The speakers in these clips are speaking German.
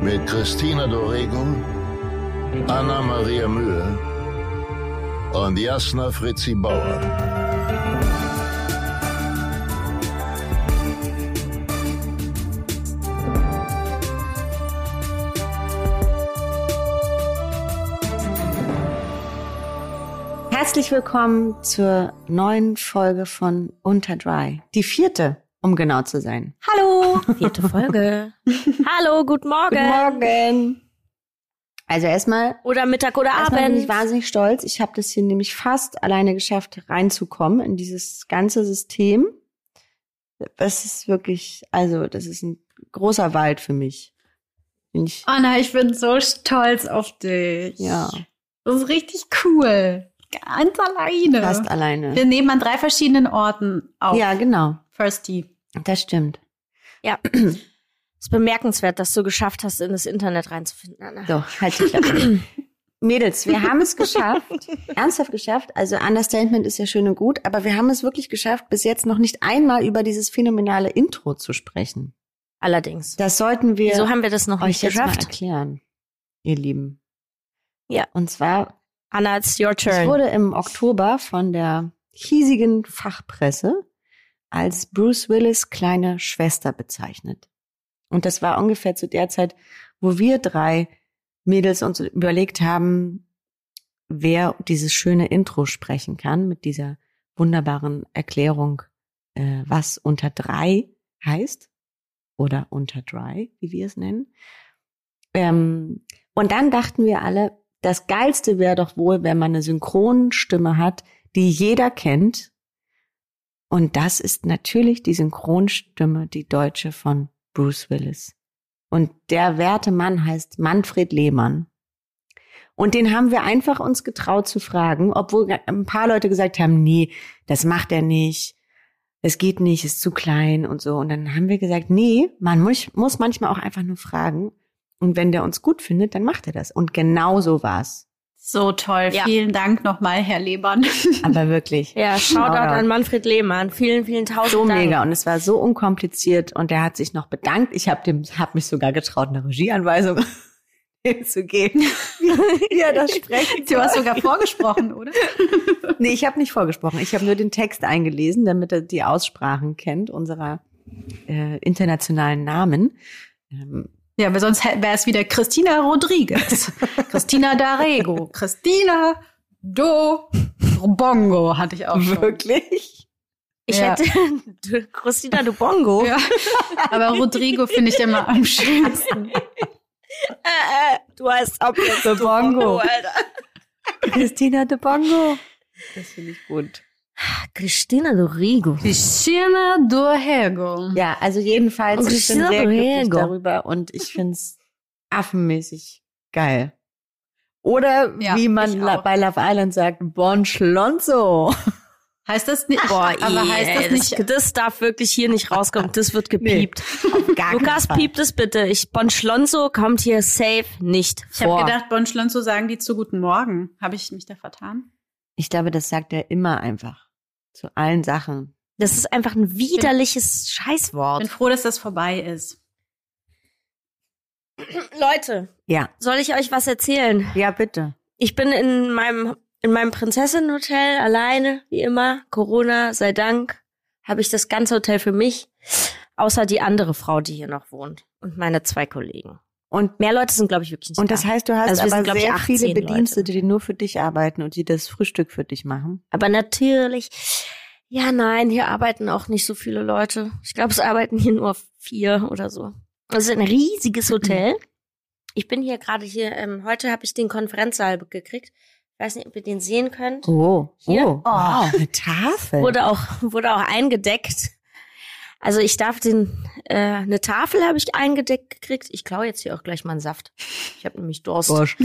mit Christina Dorego, Anna Maria Mühe und Jasna Fritzi Bauer. Herzlich willkommen zur neuen Folge von Unter Dry. Die vierte, um genau zu sein. Hallo, vierte Folge. Hallo, guten Morgen. Guten Morgen. Also erstmal Oder Mittag oder Erstmal bin ich Abend. wahnsinnig stolz. Ich habe das hier nämlich fast alleine geschafft, reinzukommen in dieses ganze System. Das ist wirklich, also das ist ein großer Wald für mich. Ich, Anna, ich bin so stolz auf dich. ja, Das ist richtig cool. Ganz alleine. fast alleine. Wir nehmen an drei verschiedenen Orten auf. Ja, genau. Firsty. Das stimmt. Ja. ist bemerkenswert, dass du geschafft hast, in das Internet reinzufinden, Anna. So, halt die Klappe. Mädels, wir haben es geschafft. Ernsthaft geschafft. Also Understatement ist ja schön und gut, aber wir haben es wirklich geschafft, bis jetzt noch nicht einmal über dieses phänomenale Intro zu sprechen. Allerdings. Das sollten wir Wieso haben wir das noch euch nicht jetzt mal geschafft? erklären, ihr Lieben. Ja. Und zwar, Anna, it's your es turn. wurde im Oktober von der hiesigen Fachpresse als Bruce Willis kleine Schwester bezeichnet. Und das war ungefähr zu der Zeit, wo wir drei Mädels uns überlegt haben, wer dieses schöne Intro sprechen kann mit dieser wunderbaren Erklärung, äh, was unter drei heißt oder unter dry, wie wir es nennen. Ähm, und dann dachten wir alle, das Geilste wäre doch wohl, wenn man eine Synchronstimme hat, die jeder kennt. Und das ist natürlich die Synchronstimme, die deutsche von Bruce Willis. Und der werte Mann heißt Manfred Lehmann. Und den haben wir einfach uns getraut zu fragen, obwohl ein paar Leute gesagt haben, nee, das macht er nicht. Es geht nicht, ist zu klein und so. Und dann haben wir gesagt, nee, man muss, muss manchmal auch einfach nur fragen. Und wenn der uns gut findet, dann macht er das. Und genau so war's. So toll. Ja. Vielen Dank nochmal, Herr Lebern. Aber wirklich. Ja, Shoutout Shoutout. an Manfred Lehmann. Vielen, vielen tausend so Dank. mega und es war so unkompliziert und er hat sich noch bedankt. Ich habe dem hab mich sogar getraut, eine Regieanweisung hinzugeben, wie er das sprechen Du hast sogar vorgesprochen, oder? Nee, ich habe nicht vorgesprochen. Ich habe nur den Text eingelesen, damit er die Aussprachen kennt unserer äh, internationalen Namen. Ähm, Ja, aber sonst wäre es wieder Christina Rodriguez. Christina Darego. Christina Do Bongo hatte ich auch schon. wirklich? Ich Ja. hätte Christina de Bongo. Ja. Aber Rodrigo finde ich immer am schönsten. Äh, äh, du heißt ab jetzt De Bongo. Alter. Christina de Bongo. Das finde ich gut. Christina Dorigo. Christina Dorego. Ja, also jedenfalls, Und ich bin Christina sehr glücklich darüber und ich find's affenmäßig geil. Oder Ja, wie man ich bei Love Island sagt, Bon Schlonzo. Heißt das nicht? Boah, aber ey, heißt das nicht? Das, das darf wirklich hier nicht rauskommen. Das wird gepiept. Gar Lukas, piept es bitte. Ich, Bon Schlonzo kommt hier safe nicht Ich habe vor. gedacht, Bon Schlonzo sagen die zu Guten Morgen. Habe ich mich da vertan? Ich glaube, das sagt er immer einfach. Zu allen Sachen. das ist einfach ein widerliches Ich Scheißwort. bin froh, dass das vorbei ist. Leute, Ja. soll ich euch was erzählen? Ja, bitte. Ich bin in meinem in meinem Prinzessinnenhotel alleine, wie immer. Corona sei Dank habe ich das ganze Hotel für mich, außer die andere Frau, die hier noch wohnt und meine zwei Kollegen. Und, Mehr Leute sind glaube ich wirklich nicht und das da. heißt, du hast Also sind, aber ich, sehr 18 viele Bedienstete, die nur für dich arbeiten und die das Frühstück für dich machen. Aber natürlich, ja, nein, hier arbeiten auch nicht so viele Leute. Ich glaube, es arbeiten hier nur vier oder so. Es ist ein riesiges Hotel. Ich bin hier gerade hier, ähm, heute habe ich den Konferenzsaal gekriegt. Ich weiß nicht, ob ihr den sehen könnt. Oh, Hier? oh, wow, eine Tafel. Wurde auch, wurde auch eingedeckt. Also ich darf den, äh, eine Tafel habe ich eingedeckt gekriegt. Ich klaue jetzt hier auch gleich mal einen Saft. Ich habe nämlich Durst. Bosch.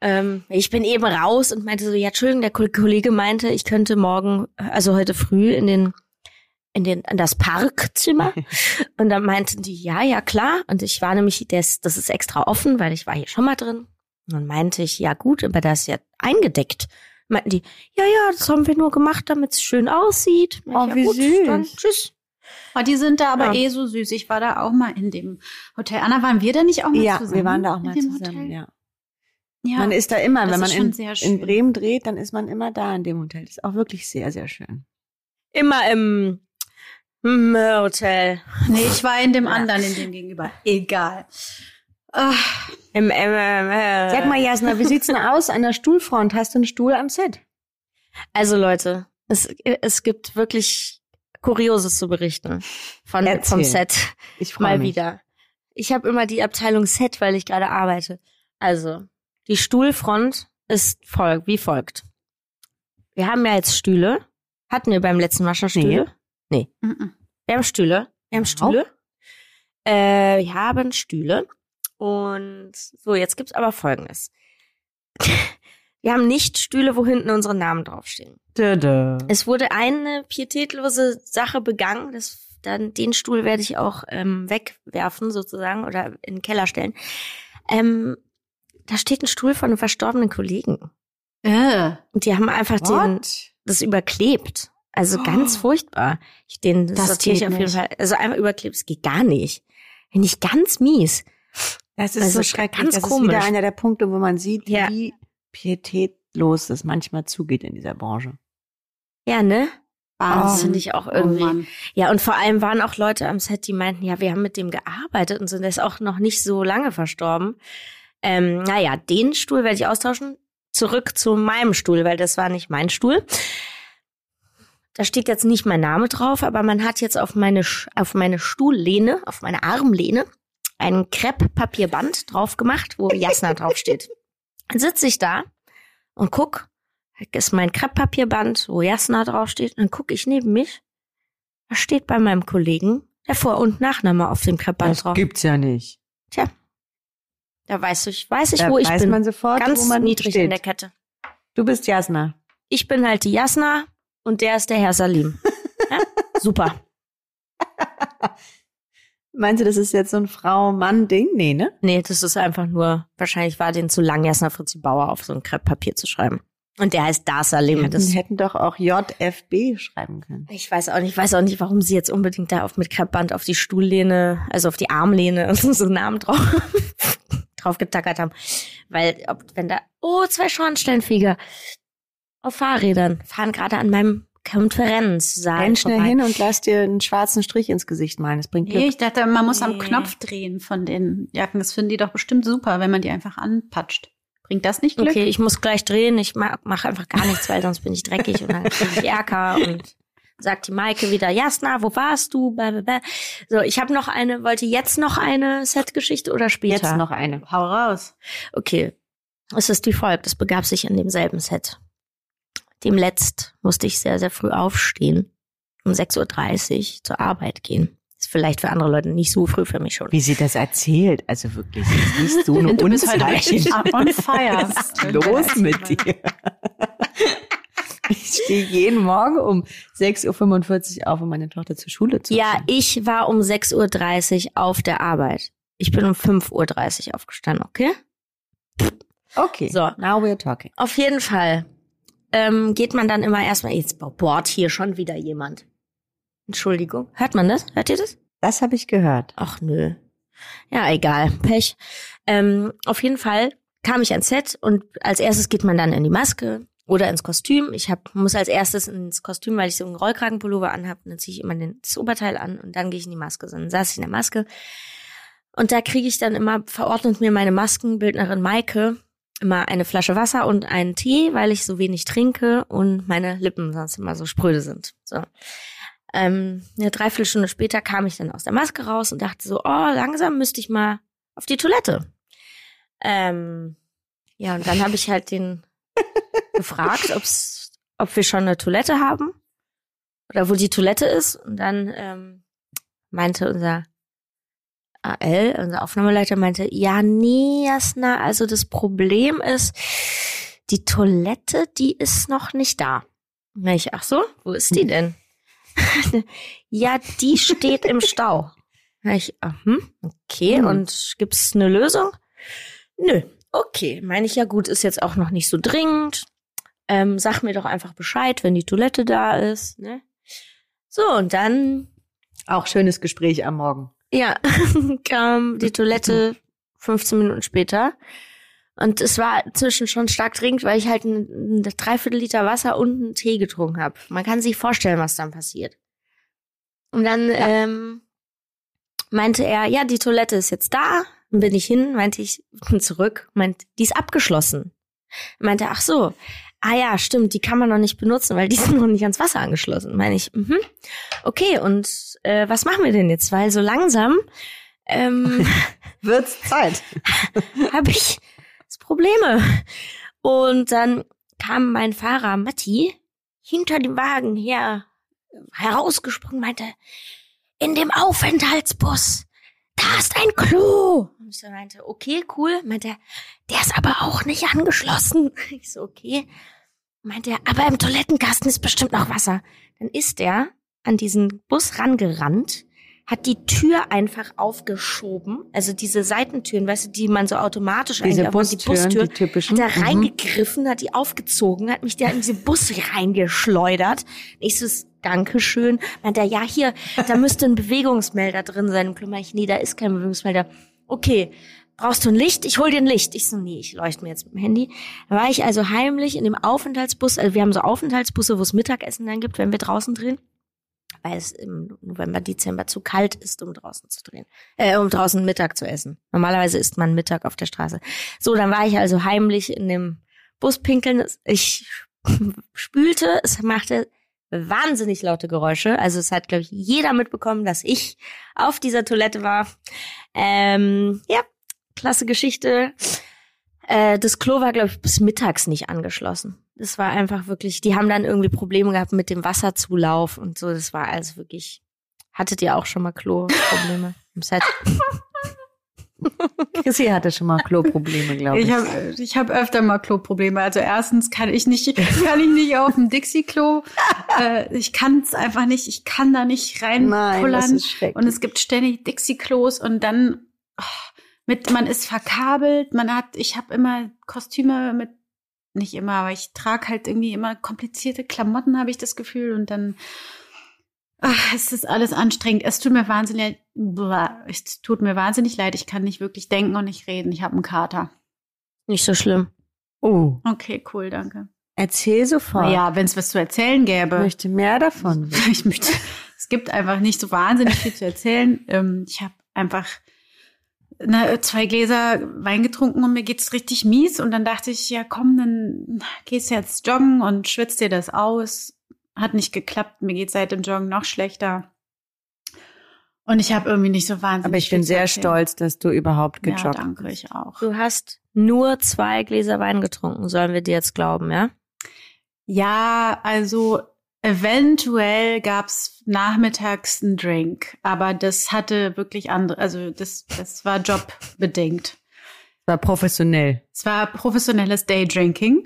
Ähm, ich bin eben raus und meinte so, ja, Entschuldigung, der Ko- Kollege meinte, ich könnte morgen, also heute früh in den, in den, in das Parkzimmer. und dann meinten die, ja, ja, klar. Und ich war nämlich, das, das ist extra offen, weil ich war hier schon mal drin. Und dann meinte ich, ja gut, aber das ist ja eingedeckt. Meinten die, ja, ja, das haben wir nur gemacht, damit es schön aussieht. Oh, ja, wie gut, süß. Dann tschüss. Oh, die sind da aber Ja. eh so süß. Ich war da auch mal in dem Hotel. Anna, waren wir da nicht auch mal Ja, zusammen? wir waren da auch in mal dem zusammen, Hotel? ja. Ja. Man ist da immer, wenn man in, sehr in. Bremen dreht, dann ist man immer da in dem Hotel. Das ist auch wirklich sehr, sehr schön. Immer im, im Hotel. nee, ich war in dem anderen, in dem gegenüber. Egal. Ah, Im, im, äh, Sag mal, Jasna, wie sieht's denn aus an der Stuhlfront? Hast du einen Stuhl am Set? Also Leute, es, es gibt wirklich Kurioses zu berichten von, Erzähl. vom Set. Ich freu Mal mich. wieder. Ich habe immer die Abteilung Set, weil ich gerade arbeite. Also, die Stuhlfront ist folgt, wie folgt. Wir haben ja jetzt Stühle. Hatten wir beim letzten Mal schon Stühle? mhm. Wir haben Stühle. Wir haben Ja. Stühle. Äh, wir haben Stühle. Und so, jetzt gibt's aber Folgendes. Wir haben nicht Stühle, wo hinten unsere Namen draufstehen. Dödö. Es wurde eine pietätlose Sache begangen. Das, dann, den Stuhl werde ich auch ähm, wegwerfen sozusagen oder in den Keller stellen. Ähm, da steht ein Stuhl von einem verstorbenen Kollegen. Äh. Und die haben einfach den, das überklebt. Also Oh. ganz furchtbar. Ich, den das sortiere ich auf jeden nicht. Fall. Also einfach überklebt, es geht gar nicht. Finde ich ganz mies. Das ist Also so schrecklich. ganz das ist komisch. wieder einer der Punkte, wo man sieht, Ja. wie pietätlos es manchmal zugeht in dieser Branche. Ja, ne? Das Wahnsinn. finde ich auch Oh irgendwie. Mann. Ja, und vor allem waren auch Leute am Set, die meinten, ja, wir haben mit dem gearbeitet und sind jetzt auch noch nicht so lange verstorben. Ähm, naja, den Stuhl werde ich austauschen. Zurück zu meinem Stuhl, weil das war nicht mein Stuhl. Da steht jetzt nicht mein Name drauf, aber man hat jetzt auf meine, auf meine Stuhllehne, auf meine Armlehne, ein Krepp-Papierband drauf gemacht, wo Jasna draufsteht. Dann sitze ich da und guck, ist mein Krepppapierband, wo Jasna draufsteht, und dann gucke ich neben mich. Da steht bei meinem Kollegen der Vor- und Nachname auf dem Kreppband drauf. gibt's ja nicht. Da weiß ich, weiß ich, Da wo ich weiß bin. man sofort, Ganz wo man niedrig steht. in der Kette. Du bist Jasna. Ich bin halt die Jasna und der ist der Herr Salim. ja? Super. Meinst du, das ist jetzt so ein Frau-Mann-Ding? Nee, ne? Nee, das ist einfach nur, wahrscheinlich war den zu lang, Jasna Fritzi Bauer auf so ein Krepppapier zu schreiben. Und der heißt Dar Salim. Hätten, Das, hätten doch auch JFB schreiben können. ich weiß auch nicht, ich weiß auch nicht, warum sie jetzt unbedingt da auf mit Kreppband auf die Stuhllehne, also auf die Armlehne und so einen Namen drauf, drauf getackert haben. Weil, ob, wenn da, oh, zwei Schornsteinfeger auf Fahrrädern fahren gerade an meinem Konferenzsaal Renn schnell vorbei. hin und lass dir einen schwarzen Strich ins Gesicht malen. Das bringt Nee, Glück. ich dachte, man muss am Nee. Knopf drehen von den Jacken. Das finden die doch bestimmt super, wenn man die einfach anpatscht. Bringt das nicht Glück? Okay, ich muss gleich drehen. Ich mache mach einfach gar nichts, weil sonst bin ich dreckig und dann kriege ich Ärger und sagt die Maike wieder, Jasna, wo warst du? Blah. So, ich habe noch eine, wollte jetzt noch eine Setgeschichte oder später? Jetzt noch eine. Hau raus. Okay. Es ist wie folgt. Es begab sich in demselben Set. Dem letzt musste ich sehr, sehr früh aufstehen. Um 6.30 Uhr zur Arbeit gehen. Ist vielleicht für andere Leute nicht so früh für mich schon. Wie sie das erzählt, also wirklich, das ist nicht so eine Du bist richtig on fire. Was ist los mit dir? Ich stehe jeden Morgen um 6.45 Uhr auf, um meine Tochter zur Schule zu Ja, bringen. ich war um 6.30 Uhr auf der Arbeit. Ich bin um 5.30 Uhr aufgestanden, okay? Okay, So. now we're talking. Auf jeden Fall ähm, geht man dann immer erstmal, jetzt bohrt hier schon wieder jemand. Entschuldigung. Hört man das? Hört ihr das? Das habe ich gehört. Ach nö. Ja, egal. Pech. Ähm, auf jeden Fall kam ich ans Set und als erstes geht man dann in die Maske oder ins Kostüm. Ich hab, muss als erstes ins Kostüm, weil ich so einen Rollkragenpullover anhab. Und dann ziehe ich immer den, das Oberteil an und dann gehe ich in die Maske. So, dann saß ich in der Maske. Und da kriege ich dann immer, verordnet mir meine Maskenbildnerin Maike immer eine Flasche Wasser und einen Tee, weil ich so wenig trinke und meine Lippen sonst immer so spröde sind. So. Ähm, eine Dreiviertelstunde später kam ich dann aus der Maske raus und dachte so, oh, langsam müsste ich mal auf die Toilette. Ähm, ja, und dann habe ich halt den gefragt, ob's, ob wir schon eine Toilette haben oder wo die Toilette ist. Und dann ähm, meinte unser AL, unser Aufnahmeleiter, meinte, ja, nee, Jasna, also das Problem ist, die Toilette, die ist noch nicht da. Na, ich, ach so, wo ist die denn? ja, die steht im Stau. Na, ich, ah, hm, okay, Hm. und gibt's eine Lösung? Nö, okay, meine ich ja gut, ist jetzt auch noch nicht so dringend. Ähm, sag mir doch einfach Bescheid, wenn die Toilette da ist, ne? So, und dann Auch schönes Gespräch am Morgen. Ja, kam die Toilette 15 Minuten später. Und es war inzwischen schon stark dringend, weil ich halt ein, ein Dreiviertel Liter Wasser und einen Tee getrunken habe. Man kann sich vorstellen, was dann passiert. Und dann ähm, meinte er, ja, die Toilette ist jetzt da. Dann bin ich hin, meinte ich, bin zurück, meint, die ist abgeschlossen. Meinte, ach so, ah ja, stimmt, die kann man noch nicht benutzen, weil die sind noch nicht ans Wasser angeschlossen. Meine ich, mhm. okay, und äh, was machen wir denn jetzt? Weil so langsam ähm, Wird's Zeit. habe ich Probleme. Und dann kam mein Fahrer Matti hinter dem Wagen her herausgesprungen, meinte, in dem Aufenthaltsbus, da ist ein Klo. Und ich so meinte, okay, cool. Meinte er, der ist aber auch nicht angeschlossen. Ich so, okay. Meinte er, aber im Toilettenkasten ist bestimmt noch Wasser. Dann ist er an diesen Bus rangerannt, hat die Tür einfach aufgeschoben, also diese Seitentüren, weißt du, die man so automatisch Diese eigentlich aufmacht, Bustüren, die typischen. hat da Mhm. reingegriffen, hat die aufgezogen, hat mich da in diese Bus reingeschleudert. Ich so, Dankeschön. Meint er, ja, hier, da müsste ein Bewegungsmelder drin sein. Im Klo meinte ich, nee, da ist kein Bewegungsmelder. Okay, brauchst du ein Licht? Ich hol dir ein Licht. Ich so, nee, ich leuchte mir jetzt mit dem Handy. Da war ich also heimlich in dem Aufenthaltsbus, also wir haben so Aufenthaltsbusse, wo es Mittagessen dann gibt, wenn wir draußen drehen. Weil es im November, Dezember zu kalt ist, um draußen zu drehen. Äh, um draußen Mittag zu essen. Normalerweise isst man Mittag auf der Straße. So, dann war ich also heimlich in dem Bus pinkeln. Ich spülte, es machte wahnsinnig laute Geräusche. Also es hat, glaube ich, jeder mitbekommen, dass ich auf dieser Toilette war. Ähm, ja, klasse Geschichte. Äh, das Klo war, glaube ich, bis mittags nicht angeschlossen. Das war einfach wirklich, die haben dann irgendwie Probleme gehabt mit dem Wasserzulauf und so. Das war also wirklich. Hattet ihr auch schon mal Klo-Probleme im Set? Chrissy hatte schon mal Kloprobleme, glaube ich. Ich habe ich hab öfter mal Kloprobleme. Also erstens kann ich nicht, kann ich nicht auf dem Dixie-Klo. äh, ich kann es einfach nicht. Ich kann da nicht Nein, das reinpullern. ist schrecklich. Und es gibt ständig Dixie-Klos und dann oh, mit, man ist verkabelt. Man hat, ich habe immer Kostüme mit, nicht immer, aber ich trage halt irgendwie immer komplizierte Klamotten, habe ich das Gefühl. Und dann ach, es ist alles anstrengend. Es tut mir wahnsinnig, blah, es tut mir wahnsinnig leid. Ich kann nicht wirklich denken und nicht reden. Ich habe einen Kater. Nicht so schlimm. Oh, Okay, cool, danke. erzähl sofort. Ja, wenn es was zu erzählen Ich gäbe. möchte mehr davon. Ich möchte, es gibt einfach nicht so wahnsinnig viel zu erzählen. Ähm, ich habe einfach na, zwei Gläser Wein getrunken und mir geht's richtig mies. Und dann dachte ich, ja komm, dann gehst du jetzt joggen und schwitzt dir das aus. Hat nicht geklappt. Mir geht seit dem Joggen noch schlechter. Und ich habe irgendwie nicht so wahnsinnig Aber ich bin sehr erzählen. stolz, dass du überhaupt Ja, gejoggt danke, bist. ich auch. Du hast nur zwei Gläser Wein getrunken, sollen wir dir jetzt glauben, ja? Ja, also eventuell gab's nachmittags einen Drink, aber das hatte wirklich andere, also das, das war jobbedingt. War professionell. Es war professionelles Daydrinking.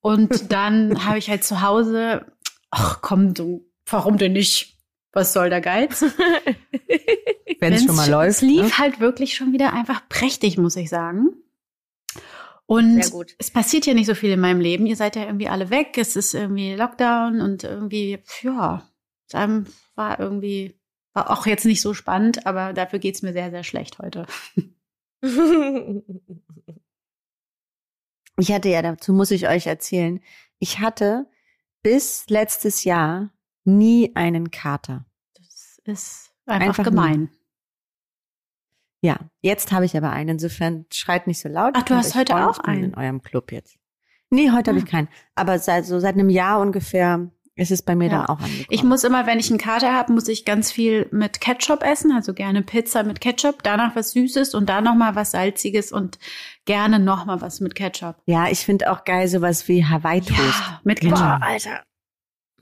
Und dann habe ich halt zu Hause, ach komm, du, warum denn nicht? Was soll der Geiz? Wenn es Wenn's schon mal läuft. Es lief ne? halt wirklich schon wieder einfach prächtig, muss ich sagen. Und Sehr gut. es passiert ja nicht so viel in meinem Leben. Ihr seid ja irgendwie alle weg. Es ist irgendwie Lockdown und irgendwie, ja, dann war irgendwie, war auch jetzt nicht so spannend, aber dafür geht's mir sehr, sehr schlecht heute. Ich hatte ja, dazu muss ich euch erzählen, ich hatte bis letztes Jahr nie einen Kater. Das ist einfach, Einfach gemein. Ja, jetzt habe ich aber einen. Insofern schreit nicht so laut. Ach, du hast heute freuen, auch einen? in eurem Club jetzt. Nee, heute habe Ah. ich keinen. Aber seit so seit einem Jahr ungefähr ist es bei mir Ja. dann auch angekommen. Ich muss immer, wenn ich einen Kater habe, muss ich ganz viel mit Ketchup essen, also gerne Pizza mit Ketchup, danach was Süßes und dann noch mal was Salziges und gerne noch mal was mit Ketchup. ja, ich finde auch geil sowas wie Hawaii Toast. mit Boah. Ketchup. Boah, Alter.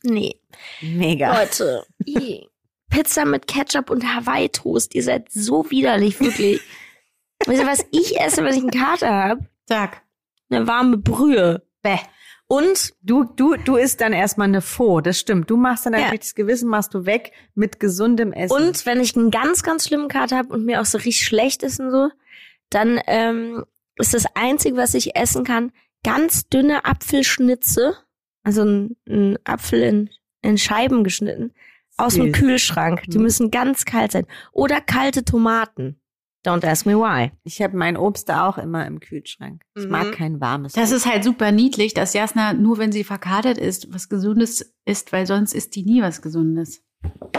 Nee. Mega. Leute. Pizza mit Ketchup und Hawaii-Toast. Ihr seid so widerlich, wirklich. Wisst ihr, was ich esse, wenn ich einen Kater habe? Sag. Eine warme Brühe. Bäh. Und Du, du, du isst dann erstmal eine Faux, das stimmt. Du machst dann ein Ja. schlechtes Gewissen, machst du weg mit gesundem Essen. Und wenn ich einen ganz, ganz schlimmen Kater habe und mir auch so richtig schlecht ist und so, dann ähm, ist das Einzige, was ich essen kann, ganz dünne Apfelschnitze, also ein, ein Apfel in, in Scheiben geschnitten, aus dem. Kühlschrank. Die Mhm. müssen ganz kalt sein. Oder kalte Tomaten. Don't ask me why. ich habe mein Obst da auch immer im Kühlschrank. Ich Mhm. mag kein warmes. Das ist halt super niedlich, dass Jasna nur, wenn sie verkatert ist, was Gesundes isst, weil sonst isst die nie was Gesundes.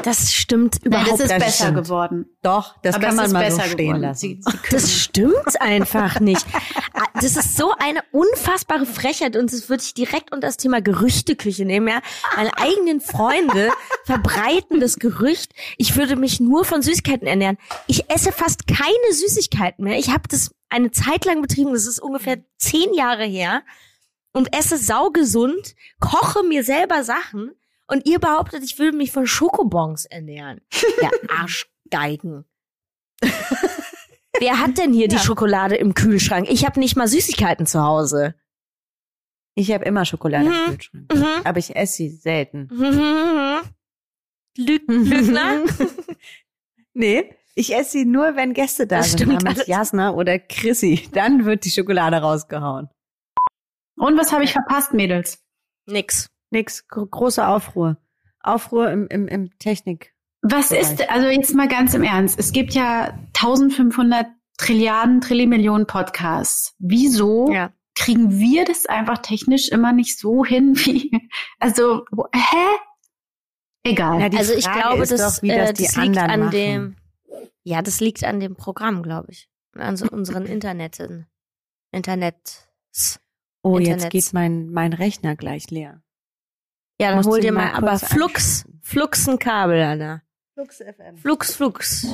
Das stimmt überhaupt das ist das besser stimmt. geworden. Doch, das Aber kann man ist mal besser so stehen geworden. lassen. Sie, sie Das stimmt einfach nicht. Ah, Das ist so eine unfassbare Frechheit und das würde ich direkt unter das Thema Gerüchteküche nehmen. Ja? Meine eigenen Freunde verbreiten das Gerücht, ich würde mich nur von Süßigkeiten ernähren. Ich esse fast keine Süßigkeiten mehr. Ich habe das eine Zeit lang betrieben, das ist ungefähr zehn Jahre her und esse saugesund, koche mir selber Sachen und ihr behauptet, ich würde mich von Schokobons ernähren. Ja, Arschgeigen. Wer hat denn hier die Schokolade im Kühlschrank? Ich habe nicht mal Süßigkeiten zu Hause. Ich habe immer Schokolade Mhm. im Kühlschrank. Mhm. Aber ich esse sie selten. Lüg Lügner? nee, ich esse sie nur, wenn Gäste da Das sind. stimmt Namens alles. Jasna oder Chrissy. Dann wird die Schokolade rausgehauen. Und was habe ich verpasst, Mädels? Nix. Nix, gro große Aufruhr. Aufruhr im, im, im Technik. Was ist, also jetzt mal ganz im Ernst, es gibt ja 1500 Trilliarden, Trillimillionen Podcasts. Wieso Ja. kriegen wir das einfach technisch immer nicht so hin wie, also, hä? Egal. Ja, die also ich Frage glaube, ist das, doch, wie das äh, die das liegt an machen. dem. Ja, das liegt an dem Programm, glaube ich. An so unseren Interneten. Internets. Oh, jetzt Internets. geht mein, mein Rechner gleich leer. Ja, dann hol dir mal mal aber Flux. Flux ein Kabel, Anna. Flux FM. Flux, Flux.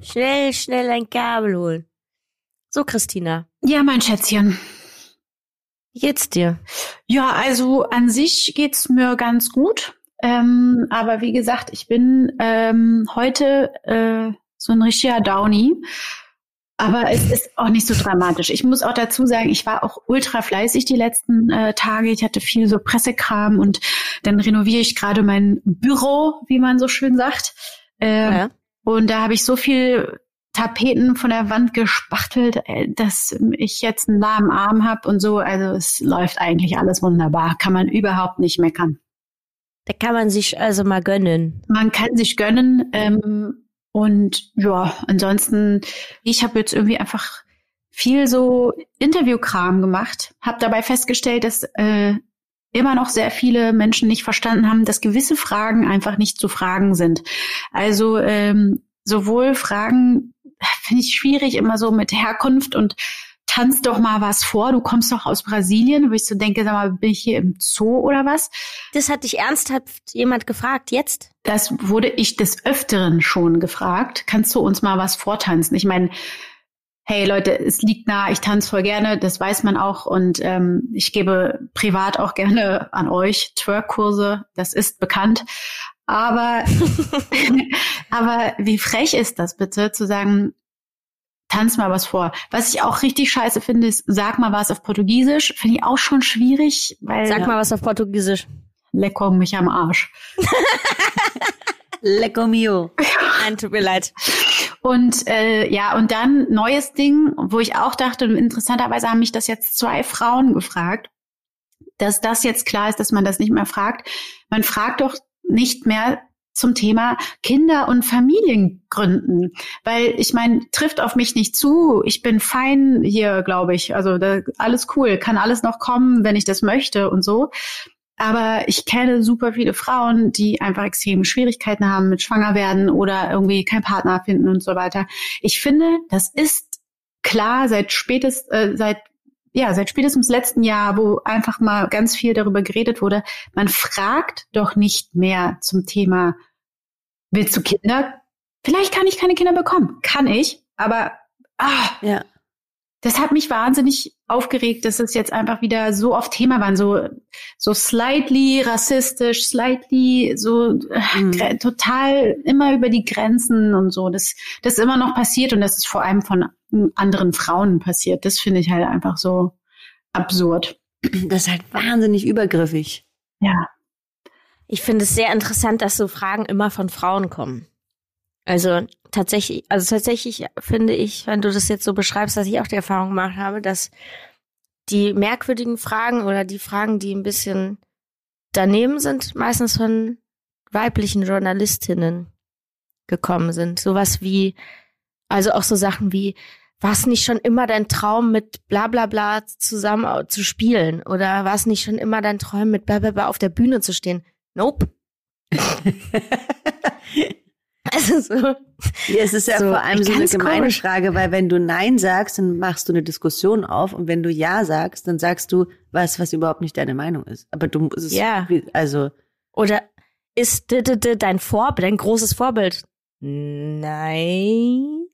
Schnell, schnell ein Kabel holen. So, Christina. Ja, mein Schätzchen. Wie geht's dir? Ja, also an sich geht's mir ganz gut. Ähm, aber wie gesagt, ich bin ähm, heute äh, so ein richtiger Downy. Aber es ist auch nicht so dramatisch. Ich muss auch dazu sagen, ich war auch ultra fleißig die letzten äh, Tage. Ich hatte viel so Pressekram und dann renoviere ich gerade mein Büro, wie man so schön sagt. Ähm, Ja. Und da habe ich so viel Tapeten von der Wand gespachtelt, äh, dass ich jetzt einen lahmen Arm habe und so. Also es läuft eigentlich alles wunderbar. Kann man überhaupt nicht meckern. Da kann man sich also mal gönnen. Man kann sich gönnen. Ähm, und ja, ansonsten, ich habe jetzt irgendwie einfach viel so Interviewkram gemacht, habe dabei festgestellt, dass äh, immer noch sehr viele Menschen nicht verstanden haben, dass gewisse Fragen einfach nicht zu fragen sind. Also ähm, sowohl Fragen finde ich schwierig immer so mit Herkunft und tanz doch mal was vor, du kommst doch aus Brasilien, wo ich so denke, sag mal, bin ich hier im Zoo oder was? Das hat dich ernsthaft jemand gefragt, jetzt? Das wurde ich des Öfteren schon gefragt. Kannst du uns mal was vortanzen? Ich meine, hey Leute, es liegt nah, ich tanze voll gerne, das weiß man auch. Und ähm, ich gebe privat auch gerne an euch Twerk-Kurse, das ist bekannt. Aber, aber wie frech ist das bitte, zu sagen, tanz mal was vor. Was ich auch richtig scheiße finde, ist, sag mal was auf Portugiesisch. Finde ich auch schon schwierig, weil Sag mal was auf Portugiesisch. lecker mich am Arsch. Lecco mio. Nein, tut mir leid. Und äh, ja, und dann neues Ding, wo ich auch dachte, interessanterweise haben mich das jetzt zwei Frauen gefragt, dass das jetzt klar ist, dass man das nicht mehr fragt. Man fragt doch nicht mehr zum Thema Kinder- und Familiengründen. Weil ich meine, trifft auf mich nicht zu. Ich bin fein hier, glaube ich. Also da, alles cool, kann alles noch kommen, wenn ich das möchte und so. Aber ich kenne super viele Frauen, die einfach extreme Schwierigkeiten haben mit Schwangerwerden oder irgendwie keinen Partner finden und so weiter. Ich finde, das ist klar seit spätest, äh, seit ja, seit spätestens letzten Jahr, wo einfach mal ganz viel darüber geredet wurde, man fragt doch nicht mehr zum Thema, willst du Kinder? Vielleicht kann ich keine Kinder bekommen. Kann ich, aber ah, Ja. das hat mich wahnsinnig aufgeregt, dass es jetzt einfach wieder so oft Thema war, so, so slightly rassistisch, slightly so mhm. total immer über die Grenzen und so. Das, das ist immer noch passiert und das ist vor allem von anderen Frauen passiert. Das finde ich halt einfach so absurd. Das ist halt wahnsinnig übergriffig. Ja. Ich finde es sehr interessant, dass so Fragen immer von Frauen kommen. Also tatsächlich, also tatsächlich finde ich, wenn du das jetzt so beschreibst, dass ich auch die Erfahrung gemacht habe, dass die merkwürdigen Fragen oder die Fragen, die ein bisschen daneben sind, meistens von weiblichen Journalistinnen gekommen sind. Sowas wie, also auch so Sachen wie, war es nicht schon immer dein Traum, mit bla bla bla zusammen zu spielen? Oder war es nicht schon immer dein Traum, mit bla bla bla auf der Bühne zu stehen? Nope. Also so. Ja, es ist ja so, vor allem so eine gemeine komisch. Frage, weil wenn du Nein sagst, dann machst du eine Diskussion auf und wenn du Ja sagst, dann sagst du was, was überhaupt nicht deine Meinung ist. Aber du, es ist, ja. also. Oder ist dein Vorbild, dein großes Vorbild? Nein.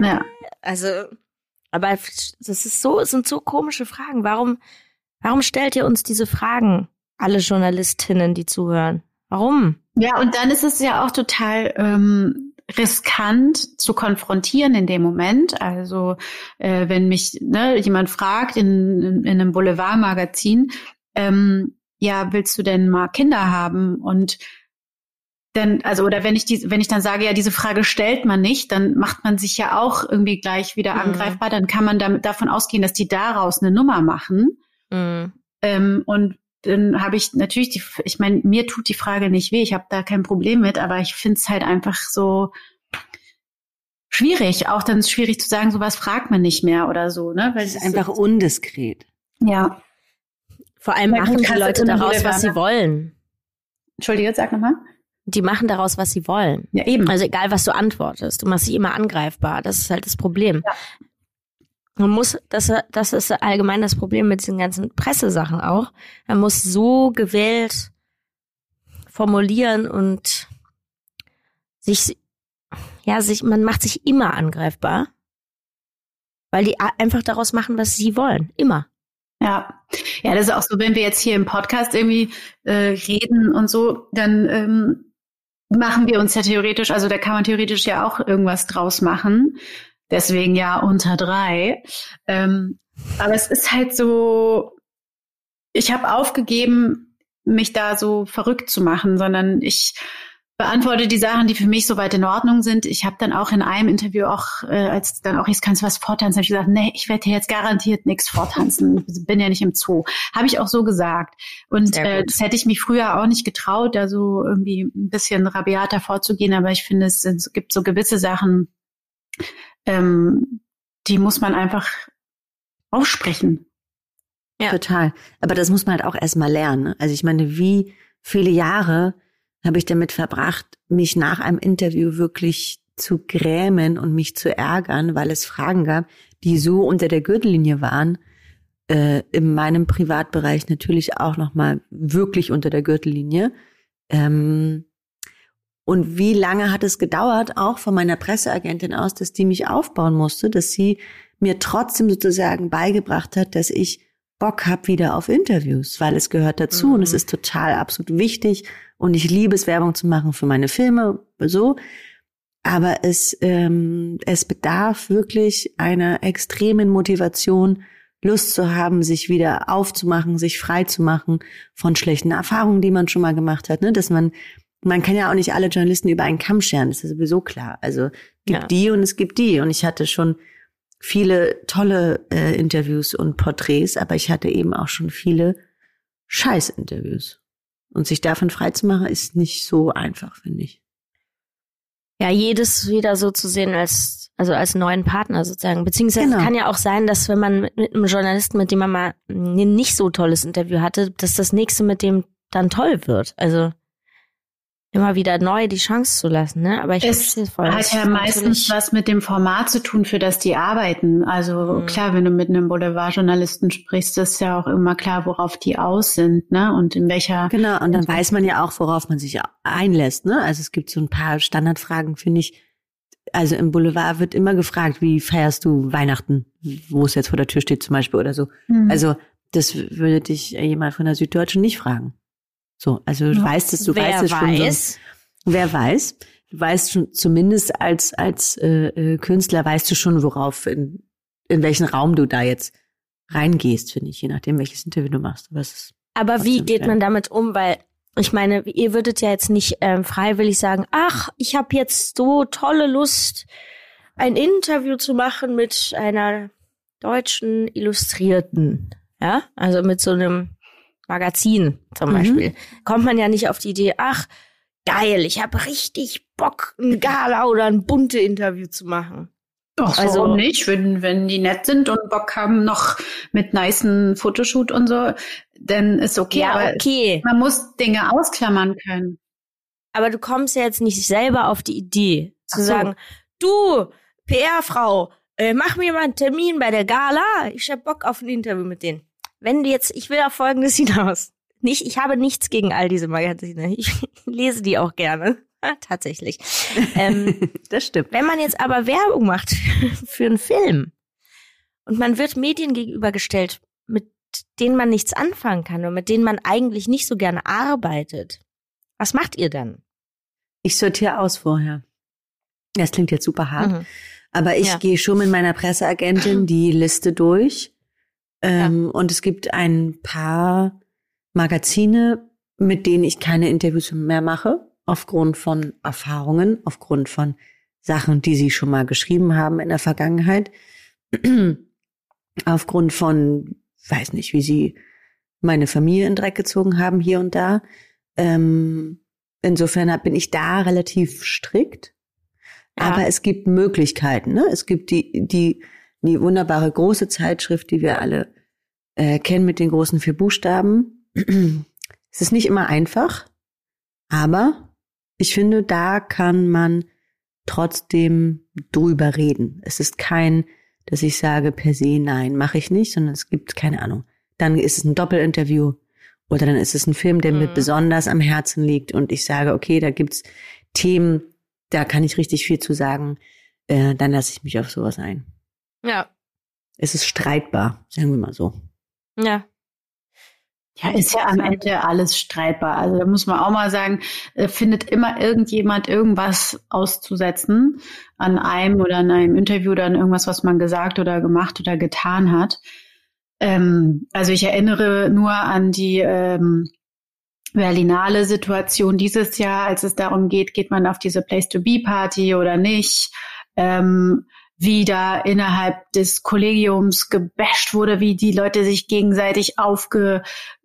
Ja. Also, aber das ist so, es sind so komische Fragen. Warum, warum stellt ihr uns diese Fragen? Alle Journalistinnen, die zuhören. Warum? Ja, und dann ist es ja auch total ähm, riskant zu konfrontieren in dem Moment. Also äh, wenn mich ne, jemand fragt in, in, in einem Boulevardmagazin, ähm, ja, willst du denn mal Kinder haben? Und dann, also, oder wenn ich die, wenn ich dann sage, ja, diese Frage stellt man nicht, dann macht man sich ja auch irgendwie gleich wieder mhm. angreifbar. Dann kann man damit davon ausgehen, dass die daraus eine Nummer machen. Mhm. Ähm, und dann habe ich natürlich die, ich meine, mir tut die Frage nicht weh, ich habe da kein Problem mit, aber ich finde es halt einfach so schwierig, auch dann ist schwierig zu sagen, sowas fragt man nicht mehr oder so, ne? Weil es ist einfach undiskret. Ja. Vor allem machen die Leute daraus, was sie wollen. Entschuldige, sag nochmal. Die machen daraus, was sie wollen. Ja, eben. Also egal, was du antwortest, du machst sie immer angreifbar. Das ist halt das Problem. Ja. Man muss, das, das ist allgemein das Problem mit diesen ganzen Pressesachen auch. Man muss so gewählt formulieren und sich, ja, sich, man macht sich immer angreifbar, weil die einfach daraus machen, was sie wollen. Immer. Ja, ja, das ist auch so, wenn wir jetzt hier im Podcast irgendwie äh, reden und so, dann ähm, machen wir uns ja theoretisch, also da kann man theoretisch ja auch irgendwas draus machen. Deswegen ja unter drei. Ähm, aber es ist halt so, ich habe aufgegeben, mich da so verrückt zu machen, sondern ich beantworte die Sachen, die für mich soweit in Ordnung sind. Ich habe dann auch in einem Interview auch, äh, als dann auch ich kannst du was vortanzen, habe ich gesagt, nee, ich werde hier jetzt garantiert nichts vortanzen. Ich bin ja nicht im Zoo. Habe ich auch so gesagt. Und äh, das hätte ich mich früher auch nicht getraut, da so irgendwie ein bisschen rabiater vorzugehen. Aber ich finde, es, es gibt so gewisse Sachen, ähm, die muss man einfach aussprechen. Ja. Total. Aber das muss man halt auch erstmal lernen. Ne? Also ich meine, wie viele Jahre habe ich damit verbracht, mich nach einem Interview wirklich zu grämen und mich zu ärgern, weil es Fragen gab, die so unter der Gürtellinie waren, äh, in meinem Privatbereich natürlich auch nochmal wirklich unter der Gürtellinie. Ähm, und wie lange hat es gedauert, auch von meiner Presseagentin aus, dass die mich aufbauen musste, dass sie mir trotzdem sozusagen beigebracht hat, dass ich Bock habe wieder auf Interviews, weil es gehört dazu mhm. und es mhm. ist total absolut wichtig und ich liebe es, Werbung zu machen für meine Filme, so. Aber es, ähm, es bedarf wirklich einer extremen Motivation, Lust zu haben, sich wieder aufzumachen, sich frei zu machen von schlechten Erfahrungen, die man schon mal gemacht hat, ne? dass man man kann ja auch nicht alle Journalisten über einen Kamm scheren, das ist sowieso klar. Also es gibt ja. die und es gibt die. Und ich hatte schon viele tolle äh, Interviews und Porträts, aber ich hatte eben auch schon viele Scheißinterviews. Und sich davon freizumachen, ist nicht so einfach, finde ich. Ja, jedes wieder so zu sehen als, also als neuen Partner sozusagen. Beziehungsweise genau. kann ja auch sein, dass wenn man mit, mit einem Journalisten, mit dem man mal ein nicht so tolles Interview hatte, dass das nächste mit dem dann toll wird. Also immer wieder neu die Chance zu lassen, ne? Aber ich es voll. hat ja meistens was mit dem Format zu tun, für das die arbeiten. Also mhm. klar, wenn du mit einem Boulevardjournalisten sprichst, ist ja auch immer klar, worauf die aus sind, ne? Und in welcher. Genau, und dann weiß man ja auch, worauf man sich einlässt, ne? Also es gibt so ein paar Standardfragen, finde ich. also im Boulevard wird immer gefragt, wie feierst du Weihnachten, wo es jetzt vor der Tür steht zum Beispiel oder so. Mhm. Also das würde dich jemand von der Süddeutschen nicht fragen. So, also du Ja. weißt es, du weißt es schon. So, weiß. wer weiß? Du weißt schon, zumindest als als äh, äh, Künstler weißt du schon, worauf in, in welchen Raum du da jetzt reingehst, finde ich, je nachdem, welches Interview du machst. Aber Aber wie geht man damit um? Weil ich meine, ihr würdet ja jetzt nicht ähm, freiwillig sagen, ach, ich habe jetzt so tolle Lust, ein Interview zu machen mit einer deutschen Illustrierten. Ja, also mit so einem Magazin zum Mhm. Beispiel. Kommt man ja nicht auf die Idee, ach, geil, ich habe richtig Bock, ein Gala oder ein bunte Interview zu machen. Doch, Also- warum nicht? Wenn, wenn die nett sind und Bock haben noch mit nicen Fotoshoot und so, dann ist okay. ja, aber okay. man muss Dinge ausklammern können. Aber du kommst ja jetzt nicht selber auf die Idee zu so. sagen, du, PR-Frau, äh, mach mir mal einen Termin bei der Gala. Ich hab Bock auf ein Interview mit denen. Wenn du jetzt, ich will auf Folgendes hinaus. Nicht, ich habe nichts gegen all diese Magazine. Ich lese die auch gerne. Tatsächlich. Ähm, das stimmt. wenn man jetzt aber Werbung macht für einen Film und man wird Medien gegenübergestellt, mit denen man nichts anfangen kann und mit denen man eigentlich nicht so gerne arbeitet, was macht ihr dann? Ich sortiere aus vorher. Das klingt jetzt super hart. Mhm. Aber ich Ja. gehe schon mit meiner Presseagentin die Liste durch. Ähm, Und es gibt ein paar Magazine, mit denen ich keine Interviews mehr mache, aufgrund von Erfahrungen, aufgrund von Sachen, die sie schon mal geschrieben haben in der Vergangenheit, aufgrund von, weiß nicht, wie sie meine Familie in Dreck gezogen haben hier und da. Ähm, insofern bin ich da relativ strikt. Ja. Aber es gibt Möglichkeiten. Ne? Es gibt die, die, die wunderbare große Zeitschrift, die wir alle äh, kennen mit den großen vier Buchstaben. es ist nicht immer einfach, aber ich finde, da kann man trotzdem drüber reden. Es ist kein, dass ich sage per se, nein, mache ich nicht, sondern es gibt keine Ahnung. Dann ist es ein Doppelinterview oder dann ist es ein Film, der mir Mhm. besonders am Herzen liegt und ich sage, okay, da gibt's Themen, da kann ich richtig viel zu sagen. Äh, dann lasse ich mich auf sowas ein. Ja, Es ist streitbar, sagen wir mal so. ja. Ja, ist ja am Ende alles streitbar. Also da muss man auch mal sagen, äh, findet immer irgendjemand irgendwas auszusetzen an einem oder an einem Interview oder an irgendwas, was man gesagt oder gemacht oder getan hat. Ähm, also ich erinnere nur an die ähm, Berlinale Situation dieses Jahr, als es darum geht, geht man auf diese Place to Be Party oder nicht. Ähm, wie da innerhalb des Kollegiums gebasht wurde, wie die Leute sich gegenseitig aufge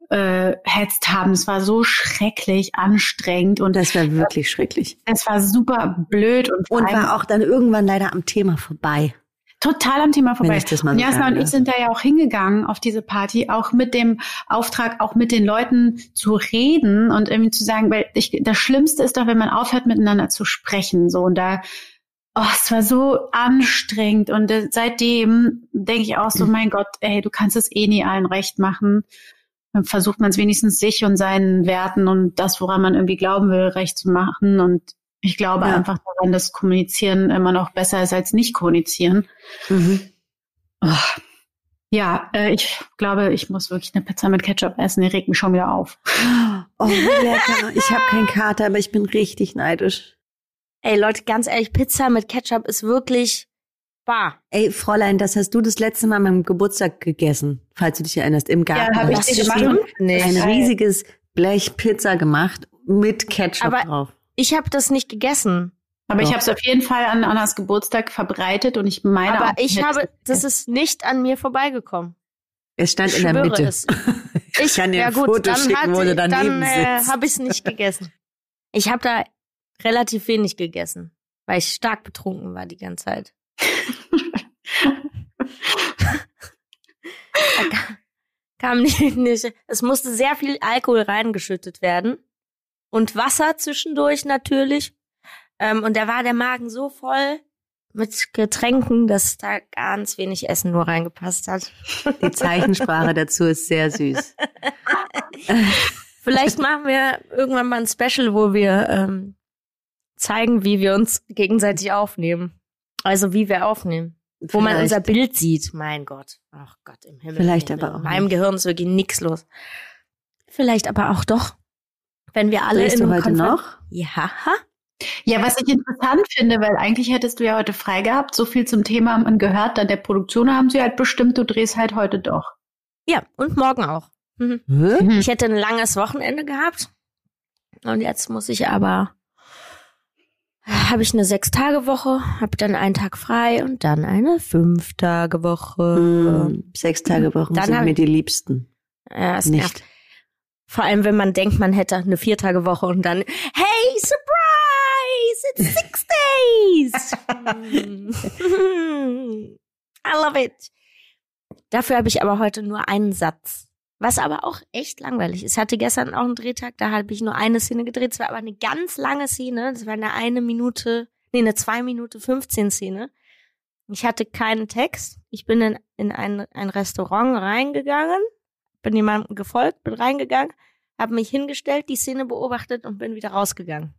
äh, hetzt haben. Es war so schrecklich anstrengend und das war wirklich schrecklich. es war super blöd und, Und war auch dann irgendwann leider am Thema vorbei. total am Thema vorbei. Mal und so Jasna und ich sind da ja auch hingegangen auf diese Party, auch mit dem Auftrag, auch mit den Leuten zu reden und irgendwie zu sagen, weil ich, das Schlimmste ist doch, wenn man aufhört, miteinander zu sprechen. So und da, oh, es war so anstrengend und äh, seitdem denke ich auch so, Mhm. mein Gott, ey, du kannst es eh nie allen recht machen. Dann versucht man es wenigstens sich und seinen Werten und das, woran man irgendwie glauben will, recht zu machen und ich glaube Ja. einfach daran, dass Kommunizieren immer noch besser ist als nicht kommunizieren. Mhm. Oh. Ja, äh, ich glaube, ich muss wirklich eine Pizza mit Ketchup essen. Die regt mich schon wieder auf. Oh, lecker. Ich habe keinen Kater, aber ich bin richtig neidisch. Ey, Leute, ganz ehrlich, Pizza mit Ketchup ist wirklich bar. Ey, Fräulein, das hast du das letzte Mal an meinem Geburtstag gegessen, falls du dich erinnerst, im Garten. hab ich hast dir gemacht. nicht. ein riesiges Blech Pizza gemacht mit Ketchup Aber- drauf. Ich habe das nicht gegessen. Aber ich Doch. habe es auf jeden Fall an Annas Geburtstag verbreitet und ich meine aber auch, ich habe, das ist nicht an mir vorbeigekommen. Es stand Ich in der Mitte. es. Ich kann dir ja ein gut, Foto dann, schicken, wo du daneben dann äh, sitzt. habe ich es nicht gegessen. Ich habe da relativ wenig gegessen, weil ich stark betrunken war die ganze Zeit. Kam nicht, nicht, es musste sehr viel Alkohol reingeschüttet werden und Wasser zwischendurch natürlich. Ähm, und da war der Magen so voll mit Getränken, dass da ganz wenig Essen nur reingepasst hat. Die Zeichensprache dazu ist sehr süß. Vielleicht machen wir irgendwann mal ein Special, wo wir ähm, zeigen, wie wir uns gegenseitig aufnehmen. Also wie wir aufnehmen. Wo man Vielleicht. unser Bild sieht. Mein Gott. Ach Gott im Himmel. Vielleicht aber In auch meinem nicht. Gehirn ist wirklich nix los. Vielleicht aber auch doch. Wenn wir alle Drehst in du einem heute Konfer- noch? Ja. Ja, was ich interessant finde, weil eigentlich hättest du ja heute frei gehabt, so viel zum Thema man gehört, dann der Produktion haben sie halt bestimmt, du drehst halt heute doch. Ja, und morgen auch. Mhm. Hä? Ich hätte ein langes Wochenende gehabt. Und jetzt muss ich aber, habe ich eine Sechs-Tage-Woche, habe dann einen Tag frei und dann eine Fünf-Tage-Woche. Hm, Sechs Tage Wochen Dann sind hab mir die liebsten. Ja, es nervt. Nicht. Vor allem, wenn man denkt, man hätte eine Vier-Tage-Woche und dann, hey, surprise, it's six days. I love it. Dafür habe ich aber heute nur einen Satz. Was aber auch echt langweilig ist. Ich hatte gestern auch einen Drehtag, da habe ich nur eine Szene gedreht. Es war aber eine ganz lange Szene. Das war eine eine Minute, nee, eine zwei Minute 15 Szene. Ich hatte keinen Text. Ich bin in, in ein, ein Restaurant reingegangen, bin jemandem gefolgt, bin reingegangen, habe mich hingestellt, die Szene beobachtet und bin wieder rausgegangen.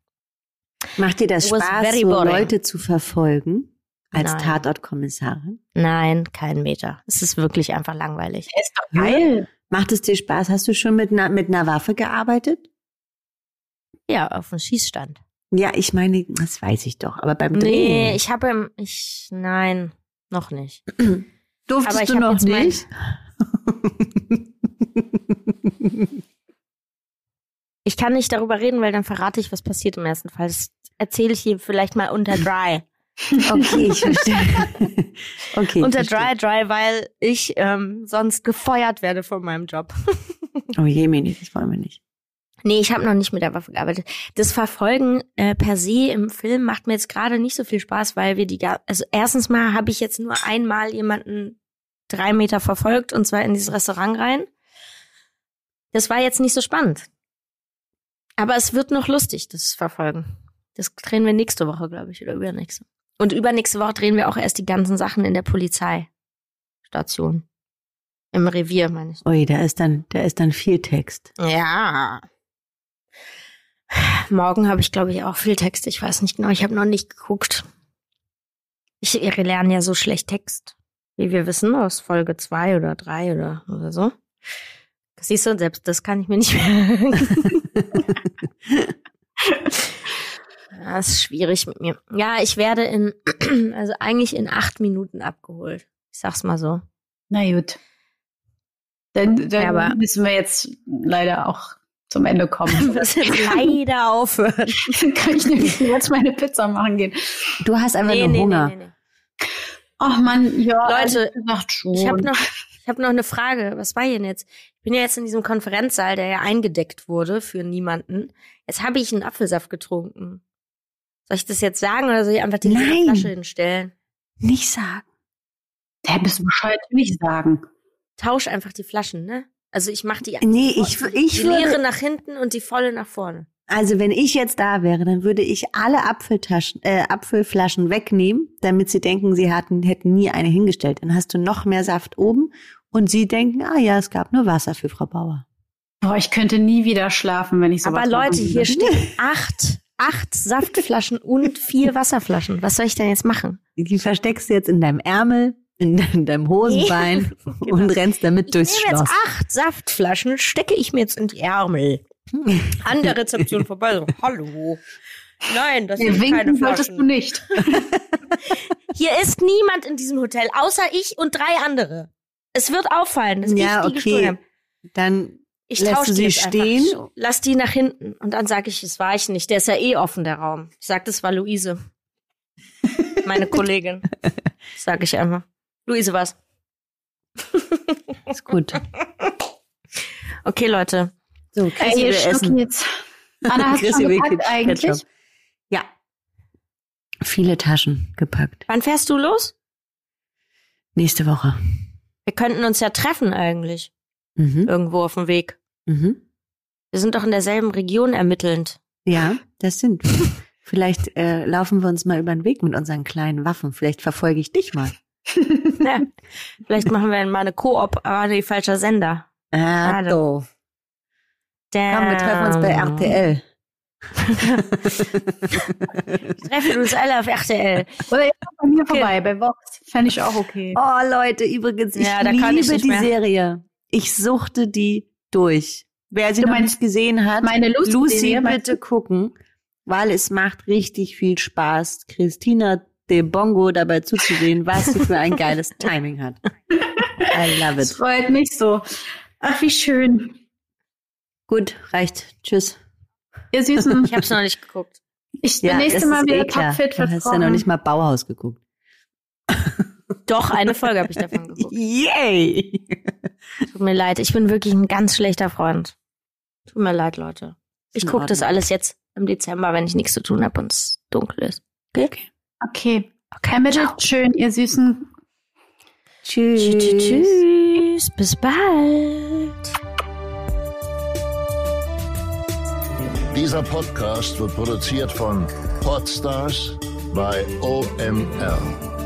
Macht dir das Spaß, so. Leute zu verfolgen als Nein. Tatortkommissarin? Nein, kein Meter. Es ist wirklich einfach langweilig. ist doch geil. Macht es dir Spaß? Hast du schon mit einer, mit einer Waffe gearbeitet? Ja, auf dem Schießstand. Ja, ich meine, das weiß ich doch, aber beim Drehen. Nee, ich habe im, ich, nein, noch nicht. Durftest aber du noch nicht? Ich kann nicht darüber reden, weil dann verrate ich, was passiert im ersten Fall. Das erzähle ich hier vielleicht mal unter Dry. Okay, ich verstehe. okay. unter verstehe. Dry, Dry, weil ich ähm, sonst gefeuert werde von meinem Job. Oh je, Mini, das wollen wir nicht. Nee, ich habe noch nicht mit der Waffe gearbeitet. Das Verfolgen äh, per se im Film macht mir jetzt gerade nicht so viel Spaß, weil wir die, also erstens mal habe ich jetzt nur einmal jemanden drei Meter verfolgt und zwar in dieses Restaurant rein. Das war jetzt nicht so spannend. Aber es wird noch lustig, das Verfolgen. Das drehen wir nächste Woche, glaube ich, oder übernächste. Und übernächste Woche drehen wir auch erst die ganzen Sachen in der Polizeistation. Im Revier, meine ich. Ui, da ist dann, da ist dann viel Text. Ja. Morgen habe ich, glaube ich, auch viel Text. Ich weiß nicht genau. Ich habe noch nicht geguckt. Ich wir lernen ja so schlecht Text, wie wir wissen, aus Folge zwei oder drei oder, oder so. Siehst du, selbst das kann ich mir nicht merken. Das ist schwierig mit mir. Ja, ich werde in, also eigentlich in acht Minuten abgeholt. Ich sag's mal so. Na gut. Dann, dann Ja, aber- müssen wir jetzt leider auch zum Ende kommen. Das jetzt leider aufhören. Dann kann ich nämlich jetzt meine Pizza machen gehen. Du hast einfach Nee, nur nee, Hunger. nee, nee, nee. Ach man, ja. Leute, schon. Ich habe noch, ich hab noch eine Frage. Was war denn jetzt? Ich bin ja jetzt in diesem Konferenzsaal, der ja eingedeckt wurde für niemanden. Jetzt habe ich einen Apfelsaft getrunken. Soll ich das jetzt sagen oder soll ich einfach die Nein. Flasche hinstellen? Nicht sagen. Der bist du bescheuert, nicht sagen. Tausch einfach die Flaschen, ne? Also ich mache die, Nee, ich, ich die leere würde, nach hinten und die volle nach vorne. also wenn ich jetzt da wäre, dann würde ich alle Apfeltaschen, äh, Apfelflaschen wegnehmen, damit sie denken, sie hatten, hätten nie eine hingestellt. Dann hast du noch mehr Saft oben und sie denken, ah ja, es gab nur Wasser für Frau Bauer. Boah, ich könnte nie wieder schlafen, wenn ich sowas Aber Leute, hier stehen acht, acht Saftflaschen und vier Wasserflaschen. Was soll ich denn jetzt machen? Die versteckst du jetzt in deinem Ärmel, in, de- in deinem Hosenbein und rennst damit durchs Ich nehme Schloss. jetzt acht Saftflaschen, stecke ich mir jetzt in die Ärmel. An der Rezeption vorbei. So, Hallo. Nein, das Nee, sind keine winken solltest Flaschen. du nicht. Hier ist niemand in diesem Hotel, außer ich und drei andere. Es wird auffallen, dass Ja, ich die okay. habe. Dann Ich die sie stehen? Einfach. Lass die nach hinten. Und dann sage ich, es war ich nicht. Der ist ja eh offen, der Raum. Ich sag, das war Luise. Meine Kollegin. Sag ich einfach. Luise was. ist gut. Okay, Leute. So, Ey, Chrissy will Schnucki essen. jetzt. Anna, Chrissy schon gepackt Ketchup. eigentlich? Ja. Viele Taschen gepackt. Wann fährst du los? Nächste Woche. Wir könnten uns ja treffen eigentlich. Mhm. Irgendwo auf dem Weg. Mhm. Wir sind doch in derselben Region ermittelnd. Ja, das sind wir. Vielleicht äh, laufen wir uns mal über den Weg mit unseren kleinen Waffen. Vielleicht verfolge ich dich mal. Ja. Vielleicht machen wir mal eine Koop, aber nee, falscher Sender. Ah. Komm, wir treffen uns bei. RTL. Treffen uns alle auf RTL. Oder ja, bei mir vorbei, bei Vox. Fände ich auch okay. Oh, Leute, übrigens, ich Ja, da kann ich liebe nicht die mehr. Serie. Ich suchte die durch. Wer sie Du noch meinst nicht gesehen hat, meine Lucy- Lucy meinst bitte gucken, weil es macht richtig viel Spaß, Christina de Bongo dabei zuzusehen, was sie für ein geiles Timing hat. I love Das it. freut mich so. Ach, wie schön. Gut, reicht. Tschüss. Ihr Süßen, Ich habe es noch nicht geguckt. ich bin das nächstes Mal wieder eh topfit Du hast ja noch nicht mal Bauhaus geguckt. Doch, eine Folge habe ich davon geguckt. Yay! Tut mir leid, ich bin wirklich ein ganz schlechter Freund. Tut mir leid, Leute. Ich gucke das alles jetzt im Dezember, wenn ich nichts zu tun habe und es dunkel ist. Okay. Okay. Ermittelt schön, ihr Süßen. Tschüss. Tschüss, tschüss, bis bald. Dieser Podcast wird produziert von Podstars bei OMR.